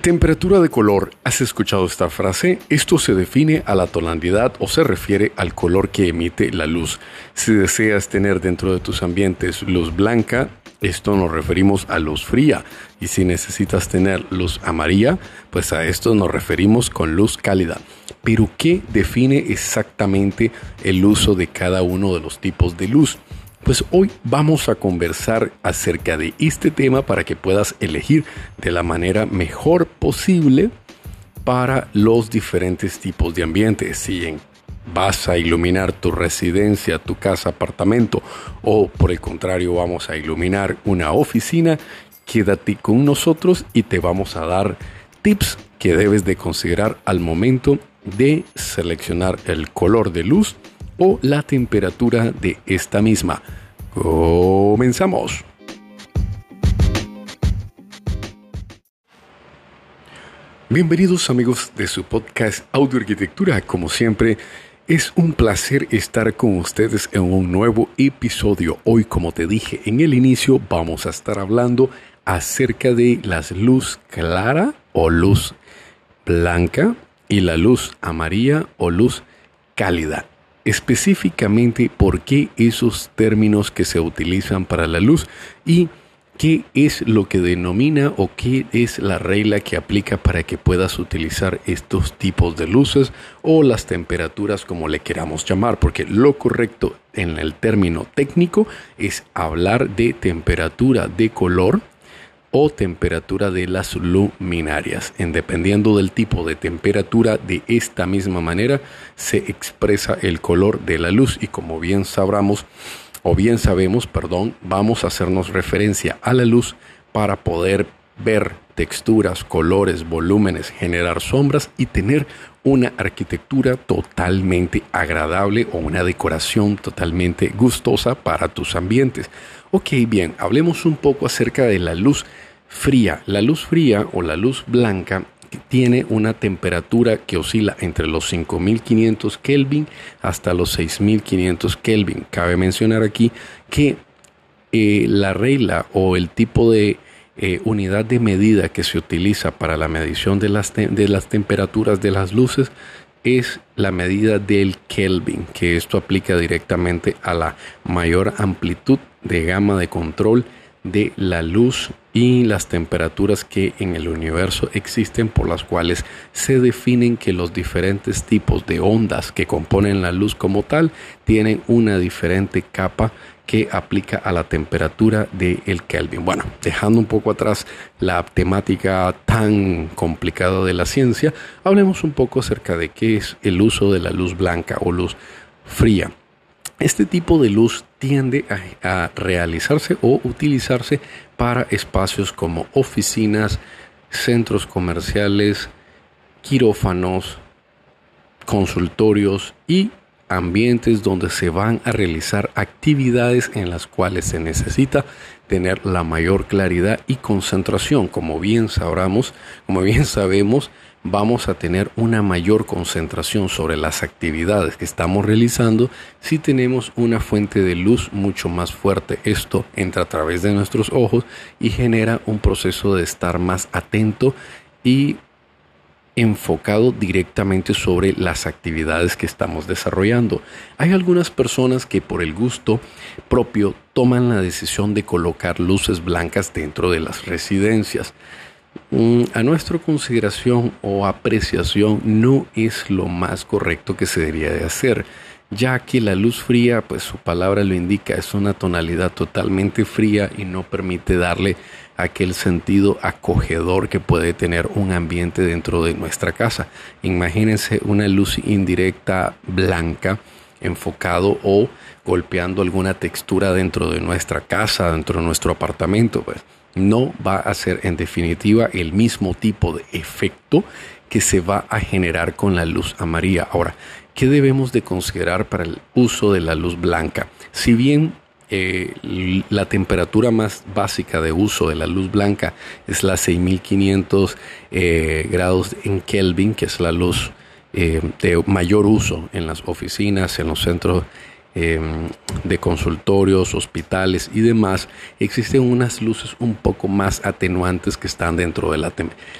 Temperatura de color. ¿Has escuchado esta frase? Esto se define a la tonalidad o se refiere al color que emite la luz. Si deseas tener dentro de tus ambientes luz blanca, esto nos referimos a luz fría. Y si necesitas tener luz amarilla, pues a esto nos referimos con luz cálida. Pero ¿qué define exactamente el uso de cada uno de los tipos de luz? Pues hoy vamos a conversar acerca de este tema para que puedas elegir de la manera mejor posible para los diferentes tipos de ambientes. Si vas a iluminar tu residencia, tu casa, apartamento o por el contrario vamos a iluminar una oficina, quédate con nosotros y te vamos a dar tips que debes de considerar al momento de seleccionar el color de luz o la temperatura de esta misma. Comenzamos. Bienvenidos amigos de su podcast Audio Arquitectura. Como siempre, es un placer estar con ustedes en un nuevo episodio. Hoy, como te dije en el inicio, vamos a estar hablando acerca de la luz clara o luz blanca y la luz amarilla o luz cálida. Específicamente, ¿por qué esos términos que se utilizan para la luz y qué es lo que denomina o qué es la regla que aplica para que puedas utilizar estos tipos de luces o las temperaturas como le queramos llamar, porque lo correcto en el término técnico es hablar de temperatura de color o temperatura de las luminarias. En dependiendo del tipo de temperatura, de esta misma manera se expresa el color de la luz y como bien sabramos o bien sabemos, perdón, vamos a hacernos referencia a la luz para poder ver texturas, colores, volúmenes, generar sombras y tener una arquitectura totalmente agradable o una decoración totalmente gustosa para tus ambientes. Ok, bien, hablemos un poco acerca de la luz fría. La luz fría o la luz blanca tiene una temperatura que oscila entre los 5500 Kelvin hasta los 6500 Kelvin. Cabe mencionar aquí que eh, la regla o el tipo de eh, unidad de medida que se utiliza para la medición de las, de las temperaturas de las luces es la medida del Kelvin, que esto aplica directamente a la mayor amplitud de gama de control de la luz y las temperaturas que en el universo existen por las cuales se definen que los diferentes tipos de ondas que componen la luz como tal tienen una diferente capa que aplica a la temperatura del el Kelvin. Bueno, dejando un poco atrás la temática tan complicada de la ciencia, hablemos un poco acerca de qué es el uso de la luz blanca o luz fría. Este tipo de luz tiende a, realizarse o utilizarse para espacios como oficinas, centros comerciales, quirófanos, consultorios y ambientes donde se van a realizar actividades en las cuales se necesita tener la mayor claridad y concentración. Como bien sabramos, como bien sabemos, vamos a tener una mayor concentración sobre las actividades que estamos realizando si tenemos una fuente de luz mucho más fuerte. Esto entra a través de nuestros ojos y genera un proceso de estar más atento y enfocado directamente sobre las actividades que estamos desarrollando. Hay algunas personas que por el gusto propio toman la decisión de colocar luces blancas dentro de las residencias. Mm, a nuestra consideración o apreciación no es lo más correcto que se debería de hacer, ya que la luz fría, pues su palabra lo indica, es una tonalidad totalmente fría y no permite darle aquel sentido acogedor que puede tener un ambiente dentro de nuestra casa. Imagínense una luz indirecta blanca enfocado o golpeando alguna textura dentro de nuestra casa, dentro de nuestro apartamento, pues no va a ser en definitiva el mismo tipo de efecto que se va a generar con la luz amarilla. Ahora, ¿qué debemos de considerar para el uso de la luz blanca? Si bien eh, la temperatura más básica de uso de la luz blanca es la 6500 eh, grados en Kelvin, que es la luz eh, de mayor uso en las oficinas, en los centros em, de consultorios, hospitales y demás, existen unas luces un poco más atenuantes que están dentro de la,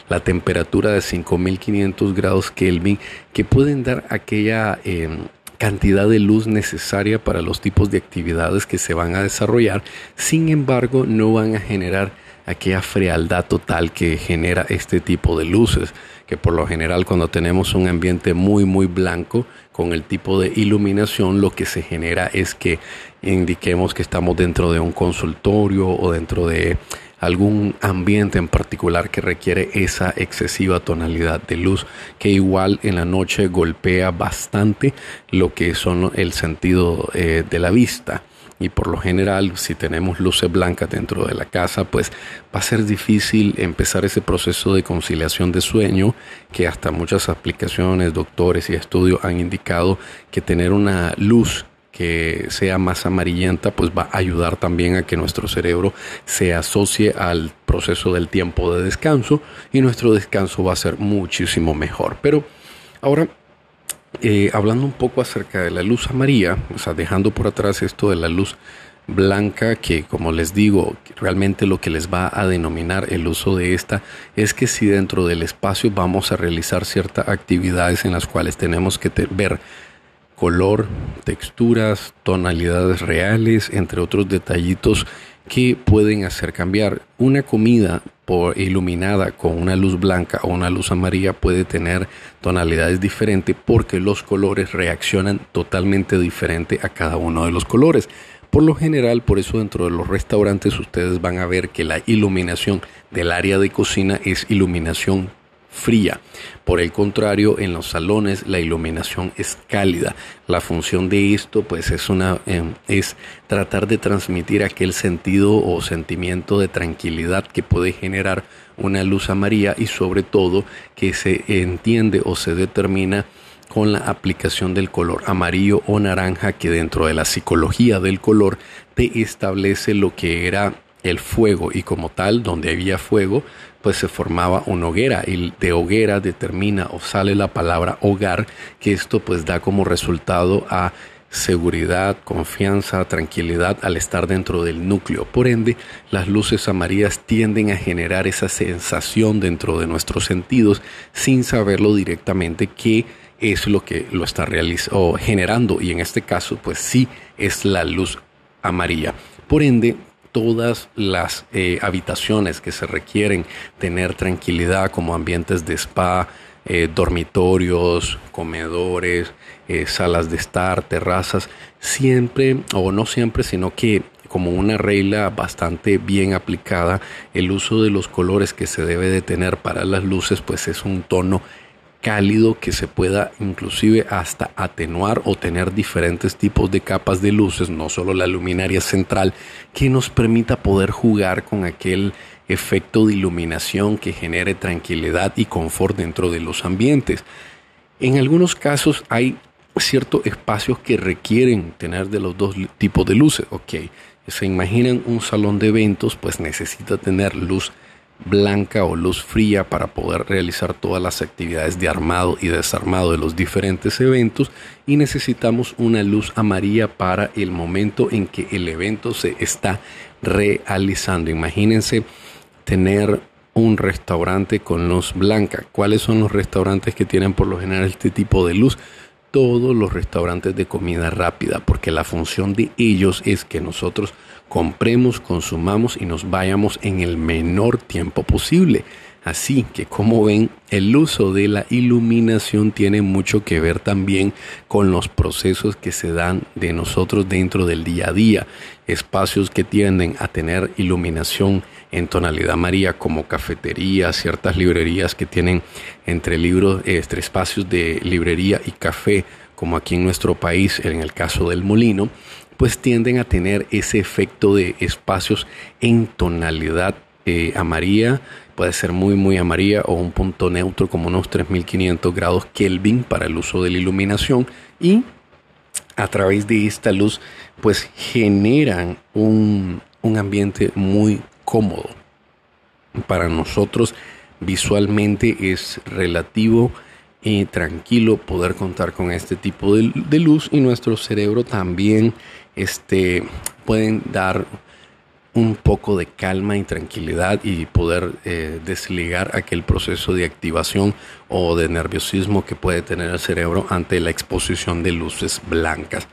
la temperatura de 5500 grados Kelvin que pueden dar aquella em, cantidad de luz necesaria para los tipos de actividades que se van a desarrollar, sin embargo no van a generar aquella frialdad total que genera este tipo de luces, que por lo general cuando tenemos un ambiente muy muy blanco con el tipo de iluminación lo que se genera es que indiquemos que estamos dentro de un consultorio o dentro de algún ambiente en particular que requiere esa excesiva tonalidad de luz que igual en la noche golpea bastante lo que son el sentido eh, de la vista. Y por lo general si tenemos luces blancas dentro de la casa pues va a ser difícil empezar ese proceso de conciliación de sueño que hasta muchas aplicaciones, doctores y estudios han indicado que tener una luz que sea más amarillenta, pues va a ayudar también a que nuestro cerebro se asocie al proceso del tiempo de descanso y nuestro descanso va a ser muchísimo mejor. Pero ahora eh, hablando un poco acerca de la luz amarilla, o sea, dejando por atrás esto de la luz blanca, que como les digo, realmente lo que les va a denominar el uso de esta es que si dentro del espacio vamos a realizar ciertas actividades en las cuales tenemos que ver color, texturas, tonalidades reales, entre otros detallitos que pueden hacer cambiar. Una comida por iluminada con una luz blanca o una luz amarilla puede tener tonalidades diferentes porque los colores reaccionan totalmente diferente a cada uno de los colores. Por lo general, por eso dentro de los restaurantes ustedes van a ver que la iluminación del área de cocina es iluminación fría. Por el contrario, en los salones la iluminación es cálida. La función de esto pues es em, es tratar de transmitir aquel sentido o sentimiento de tranquilidad que puede generar una luz amarilla y sobre todo que se entiende o se determina con la aplicación del color amarillo o naranja que dentro de la psicología del color te establece lo que era el fuego y como tal donde había fuego pues se formaba una hoguera y de hoguera determina o sale la palabra hogar que esto pues da como resultado a seguridad, confianza, tranquilidad al estar dentro del núcleo. Por ende, las luces amarillas tienden a generar esa sensación dentro de nuestros sentidos sin saberlo directamente que es lo que lo está realizando generando y en este caso pues sí es la luz amarilla. Por ende, todas las eh, habitaciones que se requieren tener tranquilidad como ambientes de spa, eh, dormitorios, comedores, eh, salas de estar, terrazas, siempre, o no siempre, sino que como una regla bastante bien aplicada, el uso de los colores que se debe de tener para las luces, pues es un tono cálido que se pueda inclusive hasta atenuar o tener diferentes tipos de capas de luces, no solo la luminaria central, que nos permita poder jugar con aquel efecto de iluminación que genere tranquilidad y confort dentro de los ambientes. En algunos casos hay ciertos espacios que requieren tener de los dos tipos de luces. Ok, se imaginan un salón de eventos, pues necesita tener luz blanca o luz fría para poder realizar todas las actividades de armado y desarmado de los diferentes eventos y necesitamos una luz amarilla para el momento en que el evento se está realizando. Imagínense tener un restaurante con luz blanca. ¿Cuáles son los restaurantes que tienen por lo general este tipo de luz? Todos los restaurantes de comida rápida, porque la función de ellos es que nosotros compremos, consumamos y nos vayamos en el menor tiempo posible. Así que como ven, el uso de la iluminación tiene mucho que ver también con los procesos que se dan de nosotros dentro del día a día. Espacios que tienden a tener iluminación en tonalidad amarilla como cafeterías, ciertas librerías que tienen entre libros, este, espacios de librería y café, como aquí en nuestro país, en el caso del molino, pues tienden a tener ese efecto de espacios en tonalidad eh, amarilla, puede ser muy muy amarilla o un punto neutro como unos 3500 grados Kelvin para el uso de la iluminación y a través de esta luz pues generan un, un ambiente muy cómodo. Para nosotros visualmente es relativo y tranquilo poder contar con este tipo de, luz y nuestro cerebro también este, pueden dar un poco de calma y tranquilidad y poder eh, desligar aquel proceso de activación o de nerviosismo que puede tener el cerebro ante la exposición de luces blancas.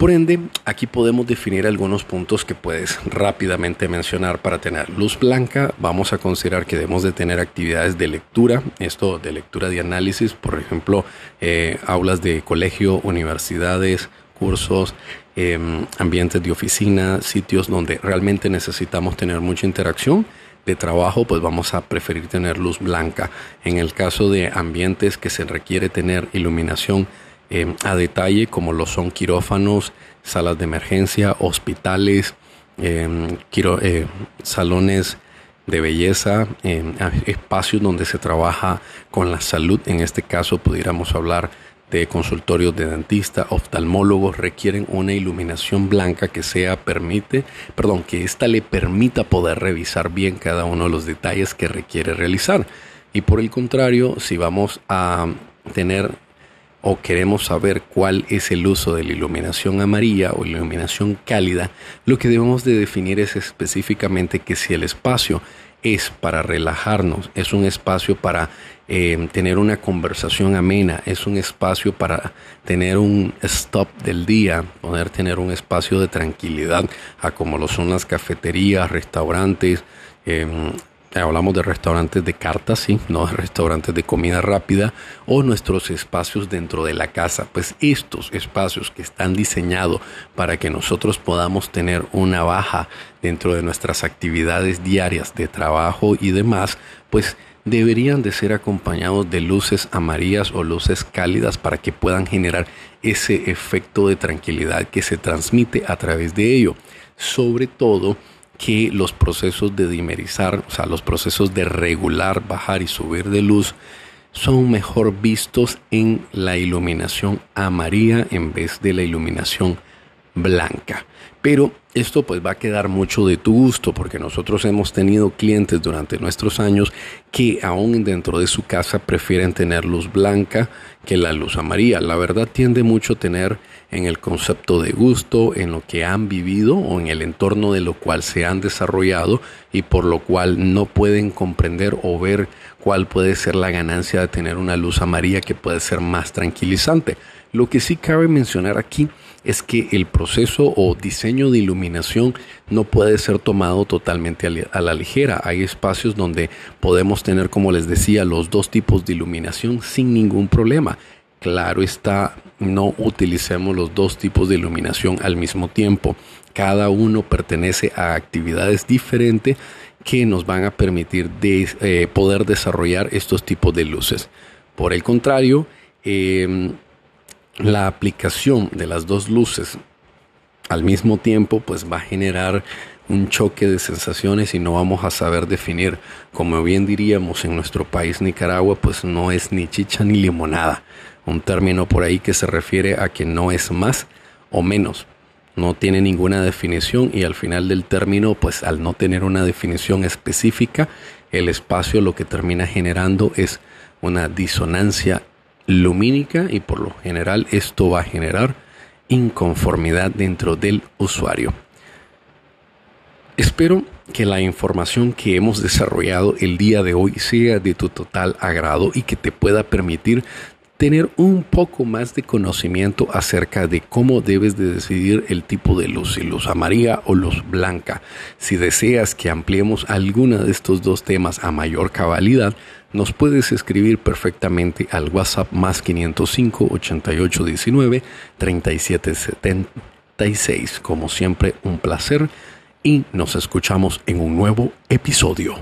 Por ende, aquí podemos definir algunos puntos que puedes rápidamente mencionar para tener luz blanca. Vamos a considerar que debemos de tener actividades de lectura, esto de lectura de análisis, por ejemplo, eh, aulas de colegio, universidades, cursos, em, ambientes de oficina, sitios donde realmente necesitamos tener mucha interacción de trabajo, pues vamos a preferir tener luz blanca. En el caso de ambientes que se requiere tener iluminación, Em, a detalle, como lo son quirófanos, salas de emergencia, hospitales, em, eh, salones de belleza, espacios donde se trabaja con la salud. En este caso, pudiéramos hablar de consultorios de dentista, oftalmólogos requieren una iluminación blanca que sea permite, perdón, que ésta le permita poder revisar bien cada uno de los detalles que requiere realizar. Y por el contrario, si vamos a tener o queremos saber cuál es el uso de la iluminación amarilla o iluminación cálida, lo que debemos de definir es específicamente que si el espacio es para relajarnos, es un espacio para eh, tener una conversación amena, es un espacio para tener un stop del día, poder tener un espacio de tranquilidad, a como lo son las cafeterías, restaurantes, em, hablamos de restaurantes de cartas, sí, no de restaurantes de comida rápida o nuestros espacios dentro de la casa. Pues estos espacios que están diseñados para que nosotros podamos tener una baja dentro de nuestras actividades diarias de trabajo y demás, pues deberían de ser acompañados de luces amarillas o luces cálidas para que puedan generar ese efecto de tranquilidad que se transmite a través de ello. Sobre todo, que los procesos de dimerizar, o sea, los procesos de regular, bajar y subir de luz, son mejor vistos en la iluminación amarilla en vez de la iluminación blanca. Pero esto pues va a quedar mucho de tu gusto porque nosotros hemos tenido clientes durante nuestros años que aún dentro de su casa prefieren tener luz blanca que la luz amarilla. La verdad tiende mucho a tener en el concepto de gusto, en lo que han vivido o en el entorno de lo cual se han desarrollado y por lo cual no pueden comprender o ver cuál puede ser la ganancia de tener una luz amarilla que puede ser más tranquilizante. Lo que sí cabe mencionar aquí que el proceso o diseño de iluminación no puede ser tomado totalmente a la ligera. Hay espacios donde podemos tener, como les decía, los dos tipos de iluminación sin ningún problema. Claro está, no utilicemos los dos tipos de iluminación al mismo tiempo. Cada uno pertenece a actividades diferentes que nos van a permitir eh, poder desarrollar estos tipos de luces. Por el contrario, em, la aplicación de las dos luces al mismo tiempo pues va a generar un choque de sensaciones y no vamos a saber definir, como bien diríamos en nuestro país Nicaragua, pues no es ni chicha ni limonada, un término por ahí que se refiere a que no es más o menos, no tiene ninguna definición y al final del término, pues al no tener una definición específica, el espacio lo que termina generando es una disonancia lumínica y por lo general esto va a generar inconformidad dentro del usuario. Espero que la información que hemos desarrollado el día de hoy sea de tu total agrado y que te pueda permitir tener un poco más de conocimiento acerca de cómo debes de decidir el tipo de luz, si luz amarilla o luz blanca. Si deseas que ampliemos alguna de estos dos temas a mayor cabalidad, nos puedes escribir perfectamente al WhatsApp más 505 8819 3776. Como siempre, un placer y nos escuchamos en un nuevo episodio.